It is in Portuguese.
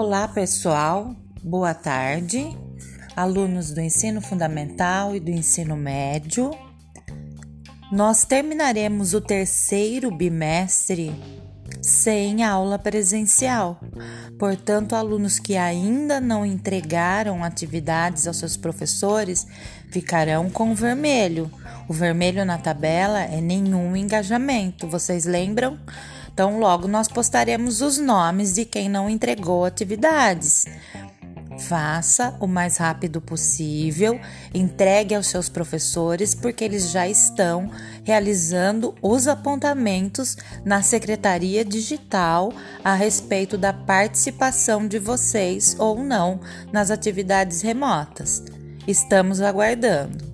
Olá, pessoal. Boa tarde. Alunos do ensino fundamental e do ensino médio. Nós terminaremos o terceiro bimestre sem aula presencial. Portanto, alunos que ainda não entregaram atividades aos seus professores ficarão com o vermelho. O vermelho na tabela é nenhum engajamento. Vocês lembram? Então, logo nós postaremos os nomes de quem não entregou atividades. Faça o mais rápido possível, entregue aos seus professores, porque eles já estão realizando os apontamentos na Secretaria Digital a respeito da participação de vocês ou não nas atividades remotas. Estamos aguardando.